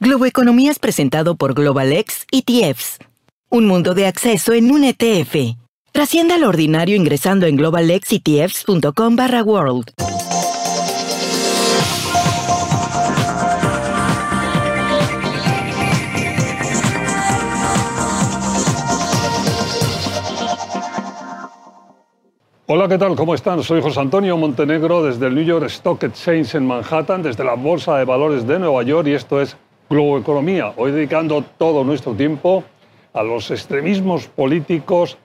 Globo Economía es presentado por GlobalX ETFs. Un mundo de acceso en un ETF. Trascienda lo ordinario ingresando en globalxetfs.com barra world. Hola, ¿qué tal? ¿Cómo están? Soy José Antonio Montenegro desde el New York Stock Exchange en Manhattan, desde la Bolsa de Valores de Nueva York y esto es Globo Economía. Hoy dedicando todo nuestro tiempo a los extremismos políticos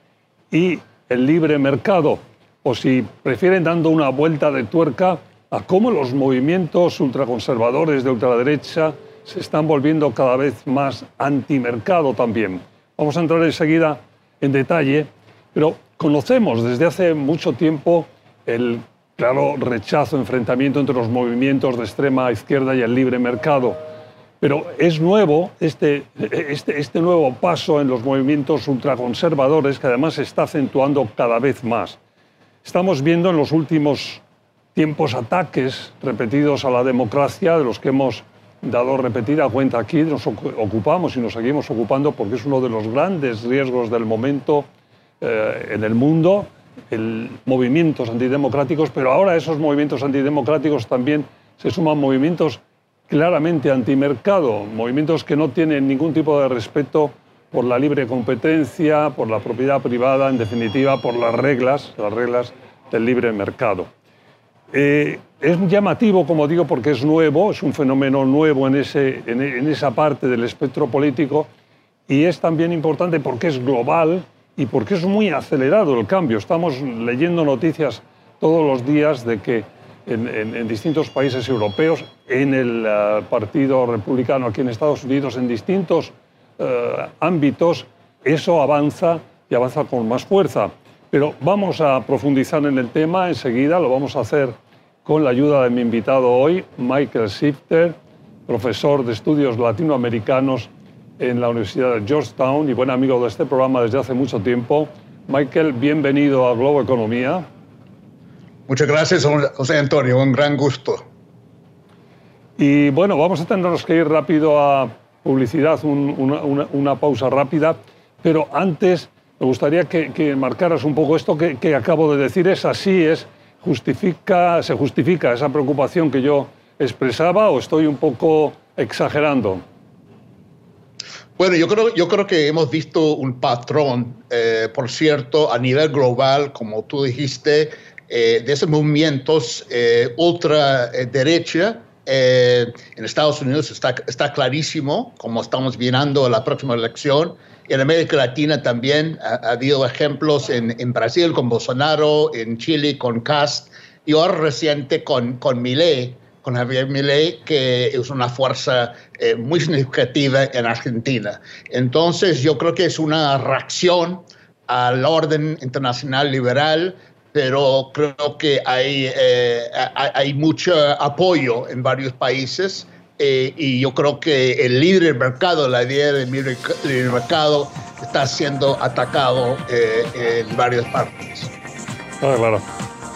y el libre mercado, o si prefieren dando una vuelta de tuerca a cómo los movimientos ultraconservadores de ultraderecha se están volviendo cada vez más antimercado también. Vamos a entrar enseguida en detalle, pero conocemos desde hace mucho tiempo el claro rechazo, enfrentamiento entre los movimientos de extrema izquierda y el libre mercado pero es nuevo este, este, este, nuevo paso en los movimientos ultraconservadores que además se está acentuando cada vez más. Estamos viendo en los últimos tiempos ataques repetidos a la democracia de los que hemos dado repetida cuenta aquí, nos ocupamos y nos seguimos ocupando porque es uno de los grandes riesgos del momento eh, en el mundo, el, movimientos antidemocráticos, pero ahora esos movimientos antidemocráticos también se suman movimientos claramente antimercado, movimientos que no tienen ningún tipo de respeto por la libre competencia, por la propiedad privada, en definitiva, por las reglas, las reglas del libre mercado. Eh, es llamativo, como digo, porque es nuevo, es un fenómeno nuevo en, ese, en, en esa parte del espectro político y es también importante porque es global y porque es muy acelerado el cambio. Estamos leyendo noticias todos los días de que en, distintos países europeos, en el eh, Partido Republicano aquí en Estados Unidos, en distintos eh, ámbitos, eso avanza y avanza con más fuerza. Pero vamos a profundizar en el tema enseguida, lo vamos a hacer con la ayuda de mi invitado hoy, Michael Shifter, profesor de estudios latinoamericanos en la Universidad de Georgetown y buen amigo de este programa desde hace mucho tiempo. Michael, bienvenido a Globo Economía. Muchas gracias, José Antonio, un gran gusto. Y bueno, vamos a tenernos que ir rápido a publicidad, una, pausa rápida, pero antes me gustaría que, marcaras un poco esto que, que, acabo de decir, es así, es, justifica, se justifica esa preocupación que yo expresaba o estoy un poco exagerando. Bueno, yo creo, yo creo que hemos visto un patrón, eh, por cierto, a nivel global, como tú dijiste, eh, de esos movimientos eh, ultraderecha eh, en Estados Unidos está, está clarísimo, como estamos viendo la próxima elección. En América Latina también ha, habido ejemplos en, en, Brasil con Bolsonaro, en Chile con Cast y ahora reciente con, con Milei, con Javier Milei, que es una fuerza eh, muy significativa en Argentina. Entonces yo creo que es una reacción al orden internacional liberal pero creo que hay, eh, hay, mucho apoyo en varios países eh, y yo creo que el libre mercado, la idea del libre, mercado está siendo atacado eh, en varias partes. Claro, claro.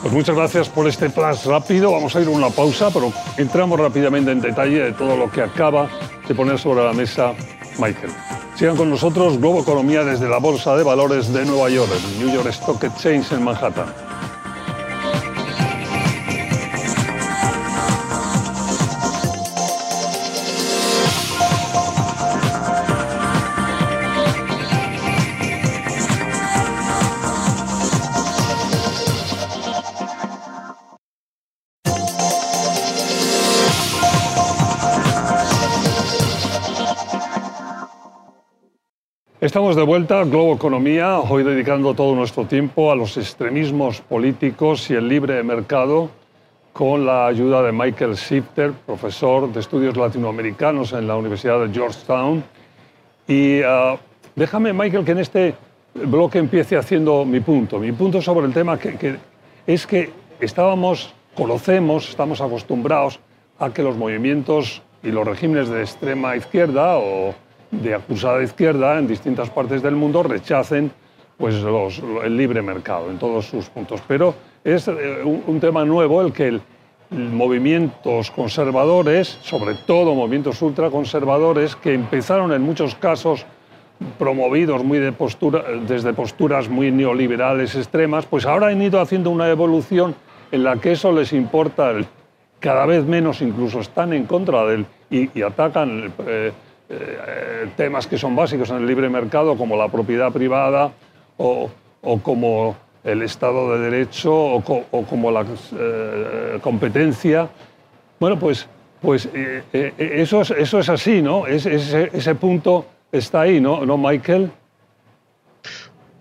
Pues muchas gracias por este flash rápido. Vamos a ir a una pausa, pero entramos rápidamente en detalle de todo lo que acaba de poner sobre la mesa Michael. Sigan con nosotros Globo Economía desde la Bolsa de Valores de Nueva York, el New York Stock Exchange en Manhattan. Estamos de vuelta a Globo Economía, hoy dedicando todo nuestro tiempo a los extremismos políticos y el libre mercado, con la ayuda de Michael Shifter, profesor de estudios latinoamericanos en la Universidad de Georgetown. Y ah, déjame, Michael, que en este bloque empiece haciendo mi punto. Mi punto sobre el tema que es que estábamos, conocemos, estamos acostumbrados a que los movimientos y los regímenes de extrema izquierda o de acusada izquierda en distintas partes del mundo rechacen pues, el libre mercado en todos sus puntos. Pero es eh, un, tema nuevo el que movimientos conservadores, sobre todo movimientos ultraconservadores, que empezaron en muchos casos promovidos muy de postura, desde posturas muy neoliberales extremas, pues ahora han ido haciendo una evolución en la que eso les importa cada vez menos, incluso están en contra del y, atacan eh, eh, temas que son básicos en el libre mercado, como la propiedad privada o, o como el Estado de Derecho o, como la eh, competencia. Bueno, pues, pues eso, es, eso es así, ¿no? ese, ese punto está ahí, ¿no, ¿No Michael?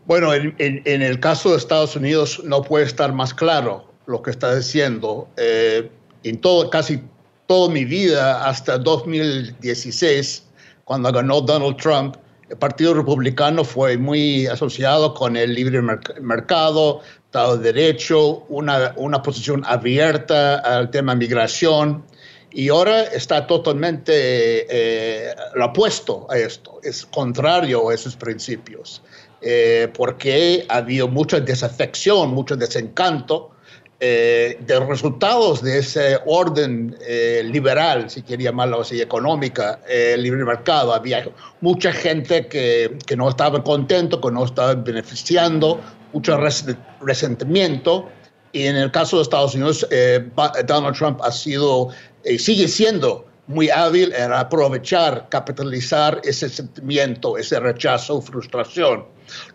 Bueno, en, el caso de Estados Unidos no puede estar más claro lo que está diciendo. Eh, en todo, casi toda mi vida, hasta 2016, cuando ganó Donald Trump, el Partido Republicano fue muy asociado con el libre mercado, Estado de Derecho, una, una posición abierta al tema migración y ahora está totalmente eh, lo opuesto a esto, es contrario a esos principios, eh, porque ha habido mucha desafección, mucho desencanto eh, de resultados de ese orden liberal, si quiere llamarlo así, económica, el libre mercado. Había mucha gente que, que, no estaba contento, que no estaba beneficiando, mucho resentimiento. Y en el caso de Estados Unidos, Donald Trump ha sido y sigue siendo muy hábil en aprovechar, capitalizar ese sentimiento, ese rechazo, frustración,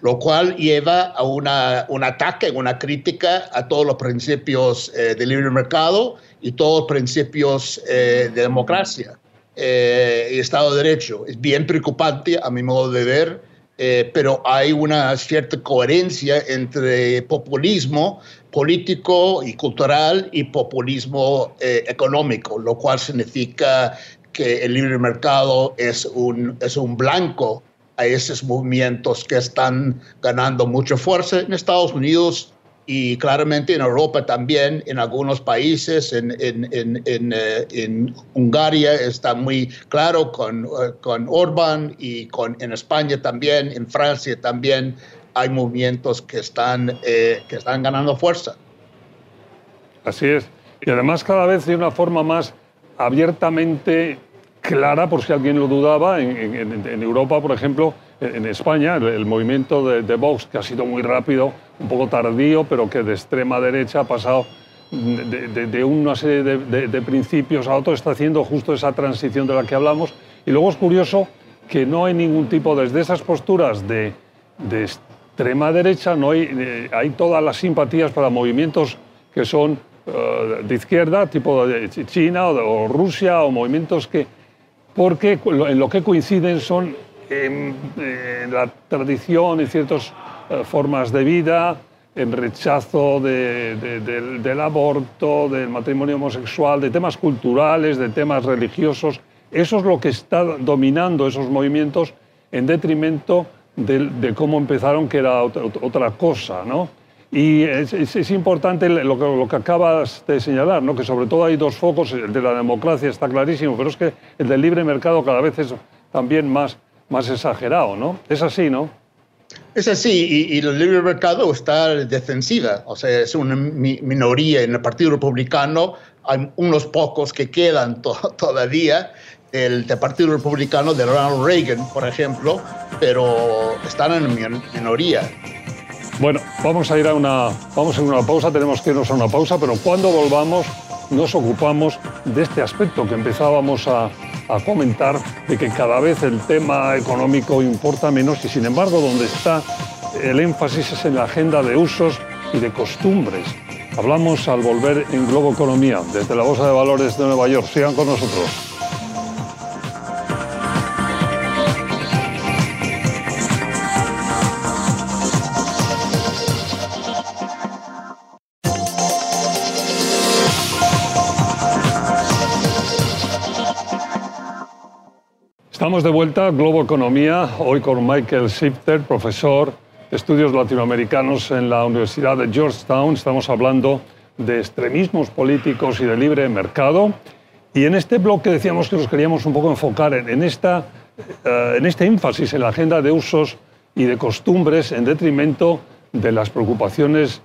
lo cual lleva a una, un ataque, una crítica a todos los principios eh, del libre mercado y todos los principios eh, de democracia eh, y Estado de Derecho. Es bien preocupante a mi modo de ver eh, pero hay una cierta coherencia entre populismo político y cultural y populismo eh, económico, lo cual significa que el libre mercado es un, es un blanco a esos movimientos que están ganando mucha fuerza en Estados Unidos y claramente en Europa también, en algunos países, en, en, en, eh, en Hungría está muy claro con, eh, con Orbán y con, en España también, en Francia también hay movimientos que están, eh, que están ganando fuerza. Así es. Y además cada vez de una forma más abiertamente clara, por si alguien lo dudaba, en, Europa, por ejemplo, en España, el, movimiento de, de Vox, que ha sido muy rápido, un poco tardío, pero que de extrema derecha ha pasado de, una serie de, principios a otros, está haciendo justo esa transición de la que hablamos. Y luego es curioso que no hay ningún tipo, desde esas posturas de, extrema derecha, no hay, eh, hay todas las simpatías para movimientos que son eh, de izquierda, tipo de China o, Rusia, o movimientos que, porque en lo que coinciden son en, en la tradición y ciertos eh, formas de vida, en rechazo del, aborto, del matrimonio homosexual, de temas culturales, de temas religiosos. Eso es lo que está dominando esos movimientos en detrimento de, cómo empezaron, que era otra, cosa. ¿no? Y es, importante lo que, lo que, acabas de señalar, ¿no? que sobre todo hay dos focos, el de la democracia está clarísimo, pero es que el del libre mercado cada vez es también más, más exagerado. ¿no? Es así, ¿no? Es así, y, el libre mercado está defensiva, o sea, es una minoría en el Partido Republicano, hay unos pocos que quedan todavía, el, Partido Republicano de Ronald Reagan, por ejemplo, pero están en minoría. Bueno, vamos a ir a una, vamos a una pausa, tenemos que irnos a una pausa, pero cuando volvamos nos ocupamos de este aspecto que empezábamos a, a comentar de que cada vez el tema económico importa menos y sin embargo donde está el énfasis es en la agenda de usos y de costumbres. Hablamos al volver en Globo Economía desde la Bolsa de Valores de Nueva York. Sigan con nosotros. Estamos de vuelta Globo Economía, hoy con Michael Shifter, profesor de estudios latinoamericanos en la Universidad de Georgetown. Estamos hablando de extremismos políticos y de libre mercado. Y en este bloque decíamos que nos queríamos un poco enfocar en, esta, eh, en este énfasis en la agenda de usos y de costumbres en detrimento de las preocupaciones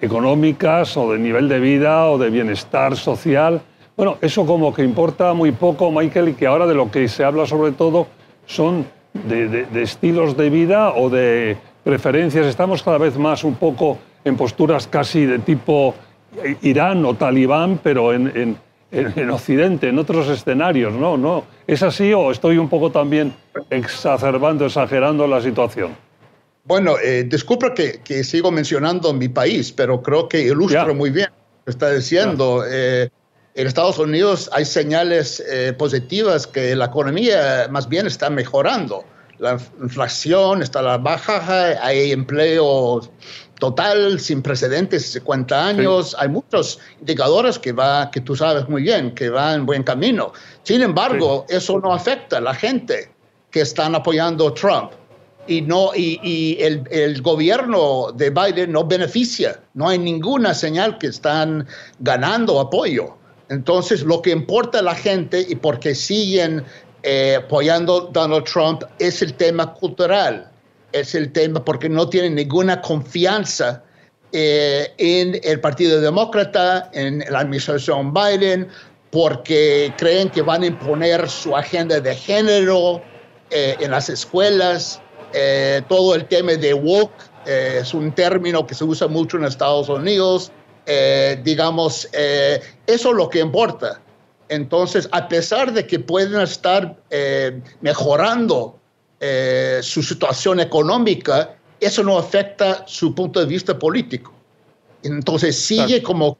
económicas o de nivel de vida o de bienestar social. Bueno, eso como que importa muy poco, Michael, y que ahora de lo que se habla sobre todo son de, estilos de vida o de preferencias. Estamos cada vez más un poco en posturas casi de tipo Irán o talibán, pero en, en, Occidente, en otros escenarios, ¿no? ¿no? ¿Es así o estoy un poco también exacerbando, exagerando la situación? Bueno, eh, disculpa que, que, sigo mencionando mi país, pero creo que ilustra muy bien lo que está diciendo. Eh, en Estados Unidos hay señales eh, positivas que la economía más bien está mejorando. La inflación está a la baja, hay empleo total sin precedentes, 50 años. Hay muchos indicadores que, va, que tú sabes muy bien, que van en buen camino. Sin embargo, eso no afecta a la gente que están apoyando a Trump y, no, y, el, el, gobierno de Biden no beneficia. No hay ninguna señal que están ganando apoyo. Entonces, lo que importa a la gente y porque siguen eh, apoyando Donald Trump es el tema cultural, es el tema porque no tienen ninguna confianza eh, en el Partido Demócrata, en la administración Biden, porque creen que van a imponer su agenda de género eh, en las escuelas, todo el tema de woke es un término que se usa mucho en Estados Unidos eh, digamos, eh, eso es lo que importa. Entonces, a pesar de que pueden estar eh, mejorando su situación económica, eso no afecta su punto de vista político. Entonces, sigue como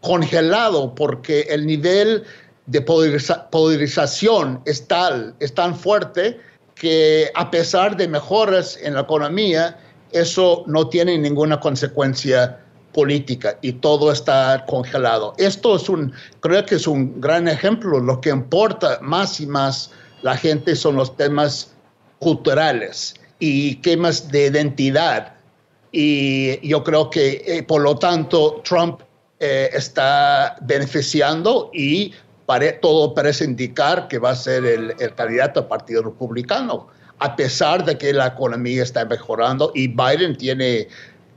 congelado porque el nivel de polarización es tal, es tan fuerte que a pesar de mejoras en la economía, eso no tiene ninguna consecuencia política y todo está congelado. Esto es un, creo que es un gran ejemplo. Lo que importa más y más la gente son los temas culturales y temas de identidad. Y yo creo que, eh, por lo tanto, Trump eh, está beneficiando y todo parece indicar que va a ser el, el candidato al Partido Republicano, a pesar de que la economía está mejorando y Biden tiene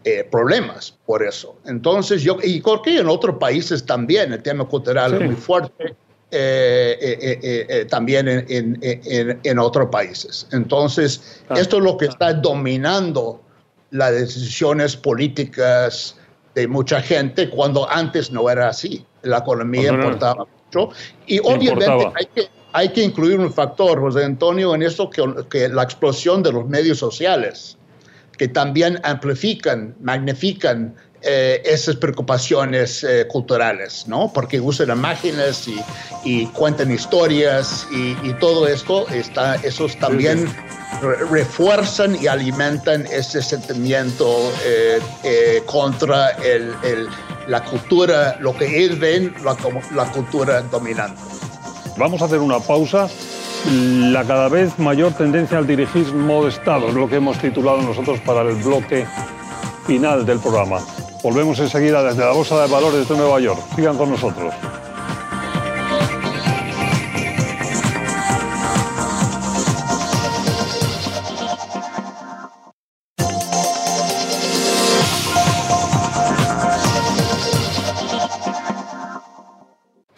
eh, problemas por eso. Entonces, yo, y creo que en otros países también el tema cultural es muy fuerte, eh, eh, también en, en, en, otros países. Entonces, ah. esto es lo que está dominando las decisiones políticas de mucha gente cuando antes no era así. La economía importaba mucho. Y obviamente hay que, hay que incluir un factor, José Antonio, en eso que, que la explosión de los medios sociales que también amplifican, magnifican eh, esas preocupaciones eh, culturales, ¿no? Porque usan imágenes y, y cuentan historias y, y, todo esto, está, esos también refuerzan y alimentan ese sentimiento eh, contra el, el, la cultura, lo que ellos ven, la, la cultura dominante. Vamos a hacer una pausa la cada vez mayor tendencia al dirigismo de Estado, es lo que hemos titulado nosotros para el bloque final del programa. Volvemos enseguida desde la Bolsa de Valores de Nueva York. Sigan con nosotros.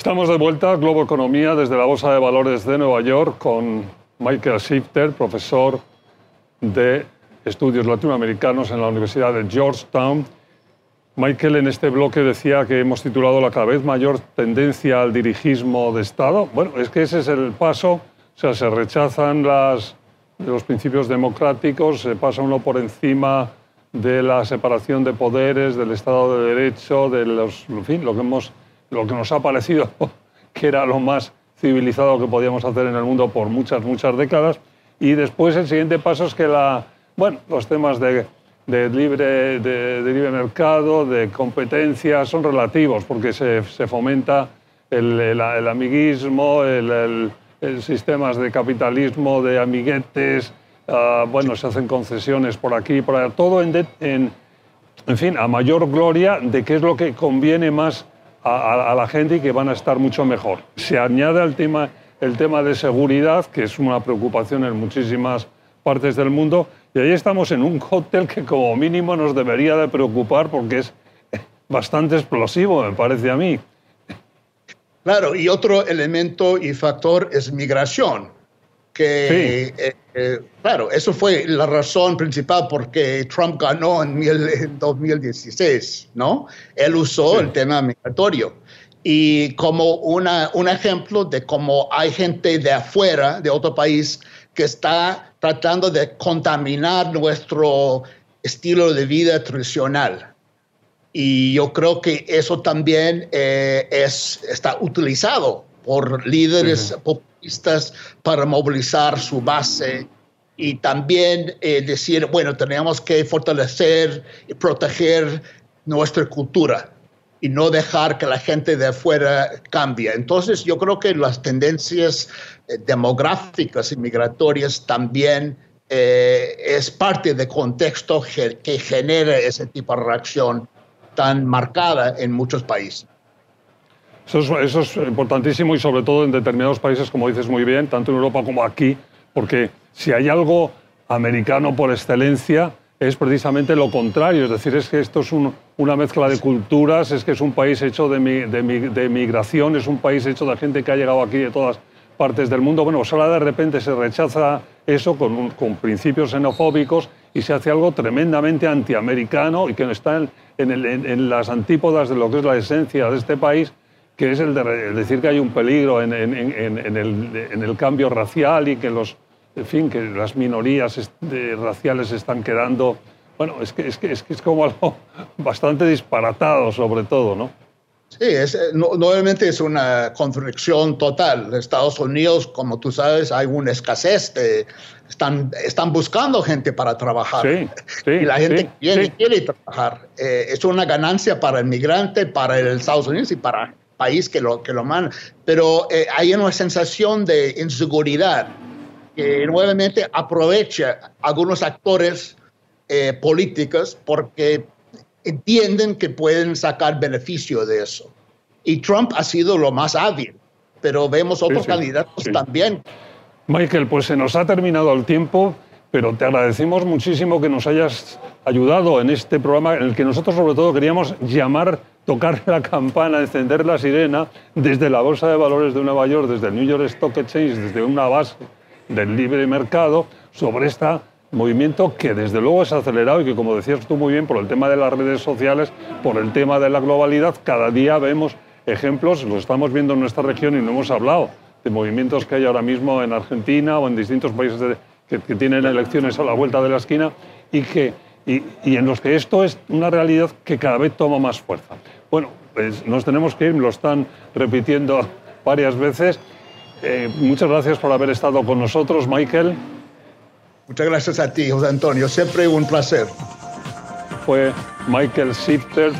Estamos de vuelta Globo Economía desde la Bolsa de Valores de Nueva York con Michael Shifter, profesor de estudios latinoamericanos en la Universidad de Georgetown. Michael en este bloque decía que hemos titulado la cada vez mayor tendencia al dirigismo de Estado. Bueno, es que ese es el paso, o sea, se rechazan las, los principios democráticos, se pasa uno por encima de la separación de poderes, del Estado de Derecho, de los, en fin, lo que hemos lo que nos ha parecido que era lo más civilizado que podíamos hacer en el mundo por muchas, muchas décadas. Y después el siguiente paso es que la, bueno, los temas de, de libre, de, libre mercado, de competencia, son relativos porque se, se fomenta el, el, amiguismo, el, el, sistemas de capitalismo, de amiguetes, uh, bueno, se hacen concesiones por aquí, por allá, todo en, en, en fin, a mayor gloria de qué es lo que conviene más a, la gente y que van a estar mucho mejor. Se añade al tema el tema de seguridad, que es una preocupación en muchísimas partes del mundo. Y ahí estamos en un cóctel que como mínimo nos debería de preocupar porque es bastante explosivo, me parece a mí. Claro, y otro elemento y factor es migración, que, eh, eh, claro, eso fue la razón principal por qué Trump ganó en, 2016, ¿no? Él usó el tema migratorio. Y como una, un ejemplo de cómo hay gente de afuera, de otro país, que está tratando de contaminar nuestro estilo de vida tradicional. Y yo creo que eso también eh, es, está utilizado por líderes populistas para movilizar su base y también eh, decir, bueno, tenemos que fortalecer y proteger nuestra cultura y no dejar que la gente de afuera cambie. Entonces yo creo que las tendencias eh, demográficas y migratorias también es parte del contexto que genera ese tipo de reacción tan marcada en muchos países. Eso es, importantísimo y sobre todo en determinados países, como dices muy bien, tanto en Europa como aquí, porque si hay algo americano por excelencia, es precisamente lo contrario. Es decir, es que esto es una mezcla de culturas, es que es un país hecho de, de, migración, es un país hecho de gente que ha llegado aquí de todas partes del mundo. Bueno, pues ahora de repente se rechaza eso con, con principios xenofóbicos y se hace algo tremendamente antiamericano y que está en, en, las antípodas de lo que es la esencia de este país, que es el de decir que hay un peligro en, el, cambio racial y que, los, en fin, que las minorías raciales están quedando... Bueno, es que, es, que, es, que es como algo bastante disparatado sobre todo, ¿no? Sí, es, eh, nuevamente es una contradicción total. Estados Unidos, como tú sabes, hay una escasez de, están, están buscando gente para trabajar. y la gente quiere, quiere trabajar. Eh, es una ganancia para el migrante, para el Estados Unidos y para el país que lo, que lo manda. Pero eh, hay una sensación de inseguridad que nuevamente aprovecha algunos actores políticos porque entienden que pueden sacar beneficio de eso. Y Trump ha sido lo más hábil, pero vemos otros candidatos también. Michael, pues se nos ha terminado el tiempo, pero te agradecemos muchísimo que nos hayas ayudado en este programa en el que nosotros sobre todo queríamos llamar, tocar la campana, encender la sirena desde la Bolsa de Valores de Nueva York, desde el New York Stock Exchange, desde una base del libre mercado sobre esta movimiento que desde luego es acelerado y que, como decías tú muy bien, por el tema de las redes sociales, por el tema de la globalidad, cada día vemos ejemplos, los estamos viendo en nuestra región y no hemos hablado de movimientos que hay ahora mismo en Argentina o en distintos países que, tienen elecciones a la vuelta de la esquina y, que, y, en los que esto es una realidad que cada vez toma más fuerza. Bueno, pues nos tenemos que ir, me lo están repitiendo varias veces. Eh, muchas gracias por haber estado con nosotros, Michael. Muchas gracias a ti, José Antonio. Siempre un placer. Fue Michael Sifter,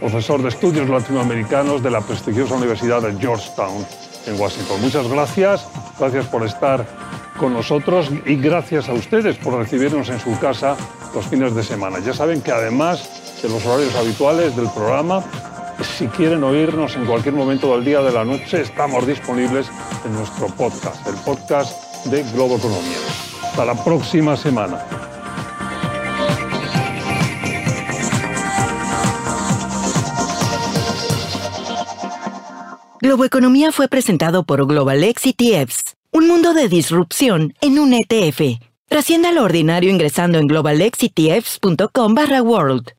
profesor de estudios latinoamericanos de la prestigiosa Universidad de Georgetown en Washington. Muchas gracias. Gracias por estar con nosotros y gracias a ustedes por recibirnos en su casa los fines de semana. Ya saben que además de los horarios habituales del programa, si quieren oírnos en cualquier momento del día de la noche, estamos disponibles en nuestro podcast, el podcast de Globo Economía. Hasta la próxima semana. Globoeconomía fue presentado por GlobalX ETFs, un mundo de disrupción en un ETF. Trascienda lo ordinario ingresando en globalexetfs.com barra world.